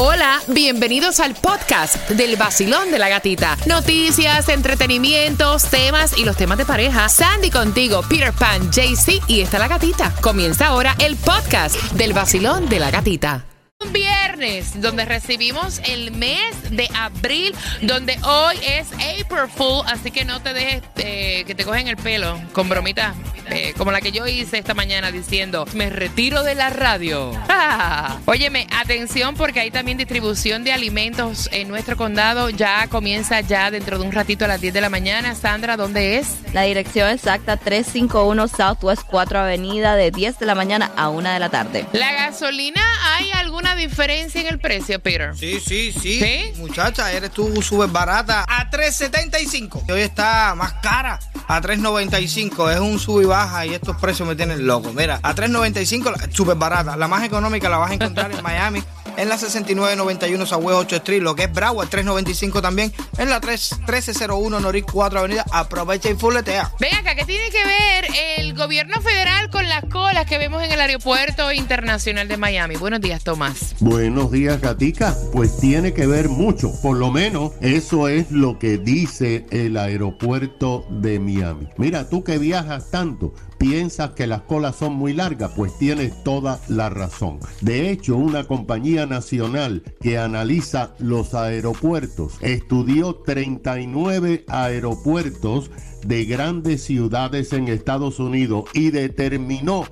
Hola, bienvenidos al podcast del vacilón de la gatita. Noticias, entretenimientos, temas y los temas de pareja. Sandy contigo, Peter Pan, JC y está la gatita. Comienza ahora el podcast del vacilón de la gatita. Un viernes donde recibimos el mes de abril, donde hoy es April Fool, así que no te dejes eh, que te cogen el pelo con bromitas eh, como la que yo hice esta mañana diciendo, me retiro de la radio. Óyeme, atención porque hay también distribución de alimentos en nuestro condado. Ya comienza ya dentro de un ratito a las 10 de la mañana. Sandra, ¿dónde es? La dirección exacta 351 Southwest 4 Avenida de 10 de la mañana a 1 de la tarde. ¿La gasolina hay alguna diferencia en el precio, Peter? Sí, sí, sí. ¿Sí? Muchacha, eres tú súper barata a 3.75. Hoy está más cara a 3.95. Es un sub y y estos precios me tienen loco. Mira, a 3.95 súper barata. La más económica la vas a encontrar en Miami. En la 6991 Southwest 8 Street, lo que es Bravo, el 395 también. En la 3, 1301 Noris 4 Avenida. Aprovecha y fuletea. Ven acá, ¿qué tiene que ver el gobierno federal con las colas que vemos en el aeropuerto internacional de Miami? Buenos días, Tomás. Buenos días, Gatica. Pues tiene que ver mucho. Por lo menos eso es lo que dice el aeropuerto de Miami. Mira, tú que viajas tanto, piensas que las colas son muy largas, pues tienes toda la razón. De hecho, una compañía nacional que analiza los aeropuertos estudió 39 aeropuertos de grandes ciudades en Estados Unidos y determinó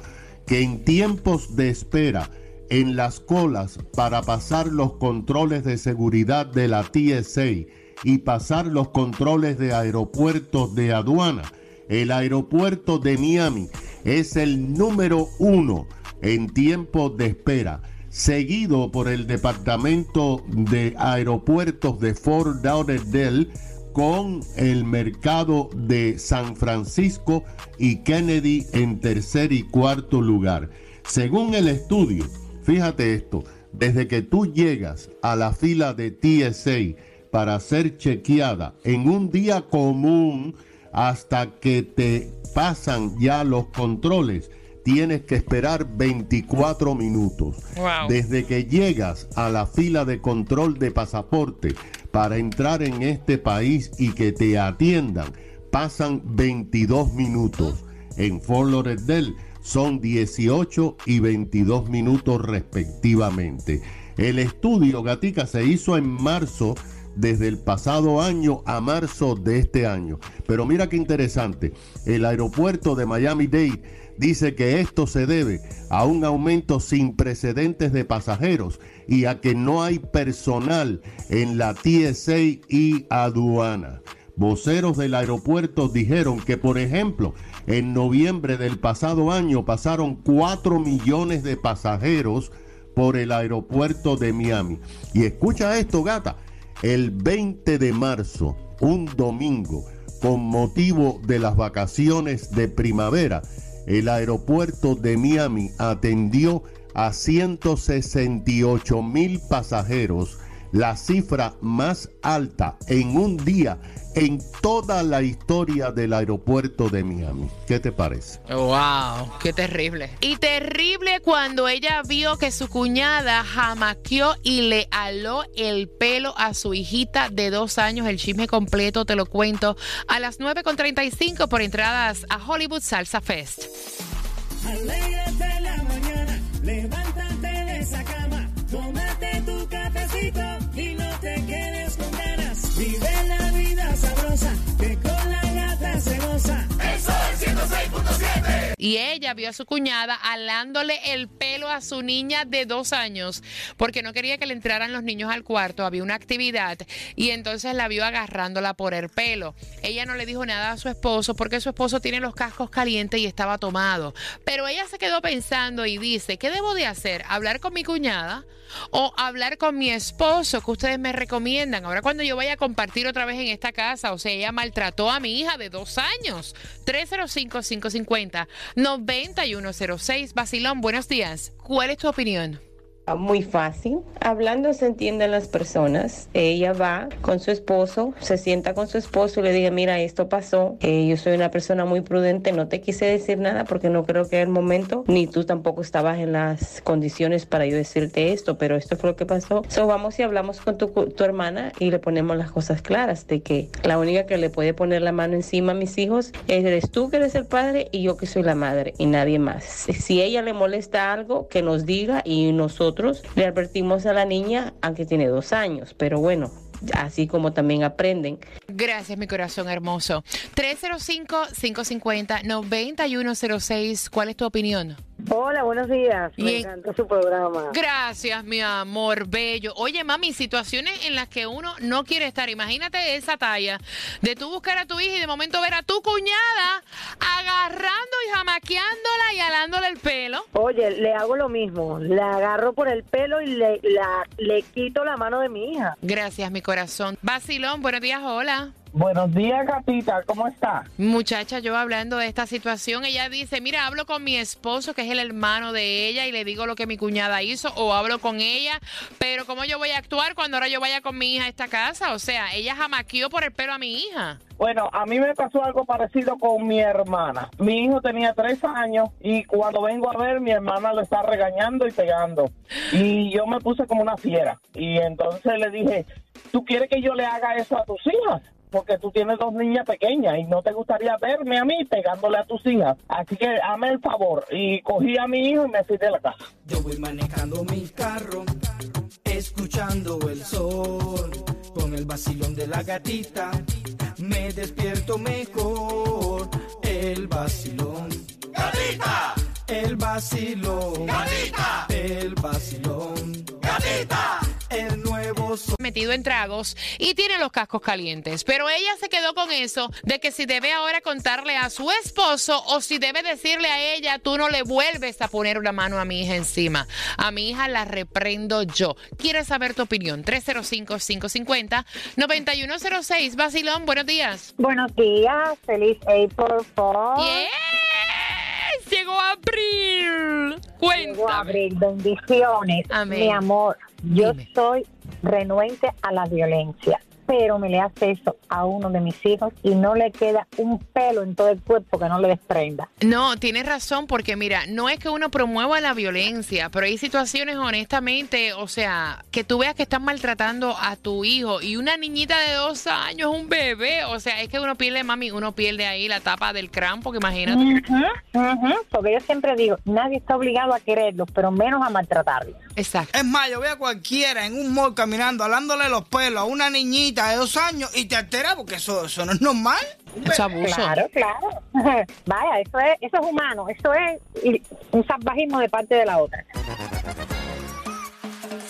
que en tiempos de espera en las colas para pasar los controles de seguridad de la TSA y pasar los controles de aeropuertos de aduana, el aeropuerto de Miami es el número uno en tiempo de espera, seguido por el departamento de aeropuertos de Fort Lauderdale con el mercado de San Francisco y Kennedy en tercer y cuarto lugar. Según el estudio, fíjate esto, desde que tú llegas a la fila de TSA para ser chequeada en un día común hasta que te pasan ya los controles, tienes que esperar 24 minutos. Wow. Desde que llegas a la fila de control de pasaporte para entrar en este país y que te atiendan, pasan 22 minutos. En Fort Lauderdale son 18 y 22 minutos respectivamente. El estudio, Gatica, se hizo en marzo desde el pasado año a marzo de este año. Pero mira qué interesante, el aeropuerto de Miami-Dade dice que esto se debe a un aumento sin precedentes de pasajeros y a que no hay personal en la TSA y aduana. Voceros del aeropuerto dijeron que, por ejemplo, en noviembre del pasado año pasaron 4 millones de pasajeros por el aeropuerto de Miami. Y escucha esto, gata, el 20 de marzo, un domingo, con motivo de las vacaciones de primavera, el aeropuerto de Miami atendió a 168 mil pasajeros, la cifra más alta en un día en toda la historia del aeropuerto de Miami. ¿Qué te parece? Wow, qué terrible. Y terrible cuando ella vio que su cuñada jamaqueó y le aló el pelo a su hijita de dos años. El chisme completo te lo cuento a las 9.35 por entradas a Hollywood Salsa Fest. Y ella vio a su cuñada alándole el pelo a su niña de dos años porque no quería que le entraran los niños al cuarto. Había una actividad y entonces la vio agarrándola por el pelo. Ella no le dijo nada a su esposo porque su esposo tiene los cascos calientes y estaba tomado. Pero ella se quedó pensando y dice, ¿qué debo de hacer? ¿Hablar con mi cuñada o hablar con mi esposo? que ustedes me recomiendan? Ahora cuando yo vaya a compartir otra vez en esta casa, o sea, ella maltrató a mi hija de dos años. 305-550-9106. Basilón, buenos días. ¿Cuál es tu opinión? Muy fácil. Hablando se entienden las personas. Ella va con su esposo, se sienta con su esposo y le dice, mira, esto pasó. Eh, yo soy una persona muy prudente, no te quise decir nada porque no creo que era el momento, ni tú tampoco estabas en las condiciones para yo decirte esto, pero esto fue lo que pasó. So, vamos y hablamos con tu, tu hermana y le ponemos las cosas claras de que la única que le puede poner la mano encima a mis hijos eres tú que eres el padre y yo que soy la madre y nadie más. Si ella le molesta algo, que nos diga y nosotros le advertimos a la niña, aunque tiene dos años, pero bueno, así como también aprenden. Gracias, mi corazón hermoso. 305-550-9106. ¿Cuál es tu opinión? Hola, buenos días. Me encanta su programa. Gracias, mi amor bello. Oye, mami, situaciones en las que uno no quiere estar. Imagínate esa talla de tú buscar a tu hija y de momento ver a tu cuñada agarrando y jamaqueándola y alándole el pelo. Oye, le hago lo mismo. Le agarro por el pelo y le, la- le quito la mano de mi hija. Gracias, mi corazón. Basilón, buenos días, hola. Buenos días, gatita, ¿cómo está? Muchacha, yo hablando de esta situación, ella dice, mira, hablo con mi esposo, que es el hermano de ella, y le digo lo que mi cuñada hizo, o hablo con ella, pero ¿cómo yo voy a actuar cuando ahora yo vaya con mi hija a esta casa? O sea, ella jamaqueó por el pelo a mi hija. Bueno, a mí me pasó algo parecido con mi hermana. Mi hijo tenía tres años y cuando vengo a ver, mi hermana lo está regañando y pegando. Y yo me puse como una fiera. Y entonces le dije, ¿tú quieres que yo le haga eso a tus hijas? Porque tú tienes dos niñas pequeñas y no te gustaría verme a mí pegándole a tus hijas. Así que hazme el favor. Y cogí a mi hijo y me fui de la casa. Yo voy manejando mi carro, escuchando el sol, con el vacilón de la gatita, me despierto mejor. El vacilón. Gatita. El vacilón. Gatita. El vacilón. Gatita. El nuevo sol. metido en tragos y tiene los cascos calientes. Pero ella se quedó con eso de que si debe ahora contarle a su esposo o si debe decirle a ella, tú no le vuelves a poner una mano a mi hija encima. A mi hija la reprendo yo. ¿Quieres saber tu opinión? 305-550-9106. Basilón, buenos días. Buenos días. Feliz April Fool. Yes, Llegó abril. Llegó Cuéntame. abril. Bendiciones. Amén. Mi amor, yo Dime. soy renuente a la violencia. Pero me le hace eso a uno de mis hijos y no le queda un pelo en todo el cuerpo que no le desprenda. No, tienes razón, porque mira, no es que uno promueva la violencia, pero hay situaciones, honestamente, o sea, que tú veas que están maltratando a tu hijo y una niñita de dos años, un bebé, o sea, es que uno pierde, mami, uno pierde ahí la tapa del crán, porque imagínate. Porque yo siempre digo, nadie está obligado a quererlos, pero menos a maltratarlos. Exacto. Es más, yo veo a cualquiera en un mall caminando, halándole los pelos a una niñita chiquita de dos años y te alteras porque eso, eso no es normal. Es abuso. Claro, claro. Vaya, eso es, eso es humano. Eso es un salvajismo de parte de la otra.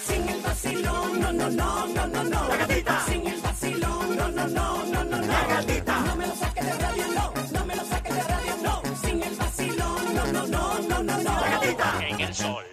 Sin el vacilón, no, no, no, no, no, no. La gatita. Sin el vacilón, no, no, no, no, no, no. La gatita. No me lo saques de radio, no. No me lo saques de radio, no. Sin el vacilón, no, no, no, no, no, no. La gatita. En el sol.